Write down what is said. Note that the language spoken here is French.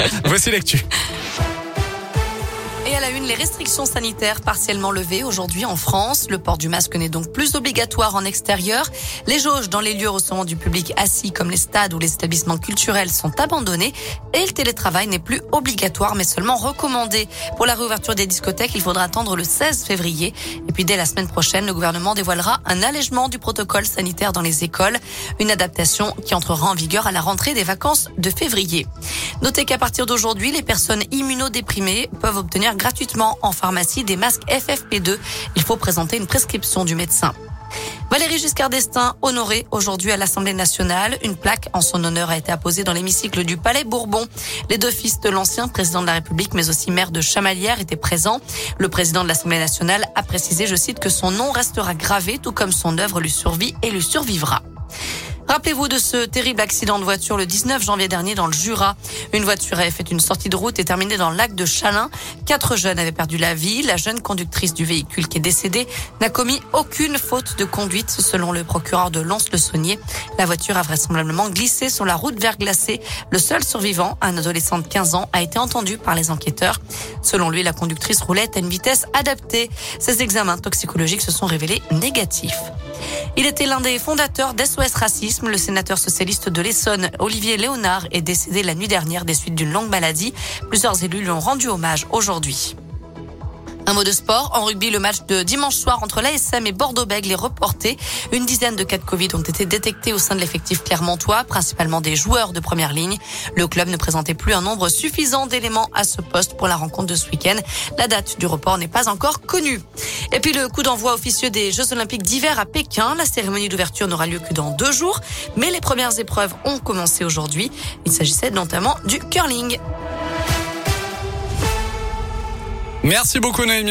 Voici l'actu. Et à la une, les restrictions sanitaires partiellement levées aujourd'hui en France. Le port du masque n'est donc plus obligatoire en extérieur. Les jauges dans les lieux recevant du public assis comme les stades ou les établissements culturels sont abandonnées. Et le télétravail n'est plus obligatoire mais seulement recommandé. Pour la réouverture des discothèques, il faudra attendre le 16 février. Et puis dès la semaine prochaine, le gouvernement dévoilera un allègement du protocole sanitaire dans les écoles. Une adaptation qui entrera en vigueur à la rentrée des vacances de février. Notez qu'à partir d'aujourd'hui, les personnes immunodéprimées peuvent obtenir gratuitement en pharmacie des masques FFP2. Il faut présenter une prescription du médecin. Valérie Giscard d'Estaing, honorée aujourd'hui à l'Assemblée nationale. Une plaque en son honneur a été apposée dans l'hémicycle du Palais Bourbon. Les deux fils de l'ancien président de la République, mais aussi maire de Chamalières, étaient présents. Le président de l'Assemblée nationale a précisé, je cite, que son nom restera gravé, tout comme son œuvre lui survit et lui survivra. Rappelez-vous de ce terrible accident de voiture le 19 janvier dernier dans le Jura. Une voiture avait fait une sortie de route et terminé dans le lac de Chalin. Quatre jeunes avaient perdu la vie. La jeune conductrice du véhicule qui est décédée n'a commis aucune faute de conduite selon le procureur de Lons-le-Saunier. La voiture a vraisemblablement glissé sur la route verglacée. Le seul survivant, un adolescent de 15 ans, a été entendu par les enquêteurs. Selon lui, la conductrice roulait à une vitesse adaptée. Ses examens toxicologiques se sont révélés négatifs. Il était l'un des fondateurs d'SOS Racisme. Le sénateur socialiste de l'Essonne, Olivier Léonard, est décédé la nuit dernière des suites d'une longue maladie. Plusieurs élus lui ont rendu hommage aujourd'hui. Un mot de sport. En rugby, le match de dimanche soir entre l'ASM et Bordeaux-Bègles est reporté. Une dizaine de cas de Covid ont été détectés au sein de l'effectif clermontois, principalement des joueurs de première ligne. Le club ne présentait plus un nombre suffisant d'éléments à ce poste pour la rencontre de ce week-end. La date du report n'est pas encore connue. Et puis le coup d'envoi officieux des Jeux Olympiques d'hiver à Pékin. La cérémonie d'ouverture n'aura lieu que dans deux jours, mais les premières épreuves ont commencé aujourd'hui. Il s'agissait notamment du curling. Merci beaucoup Naomi.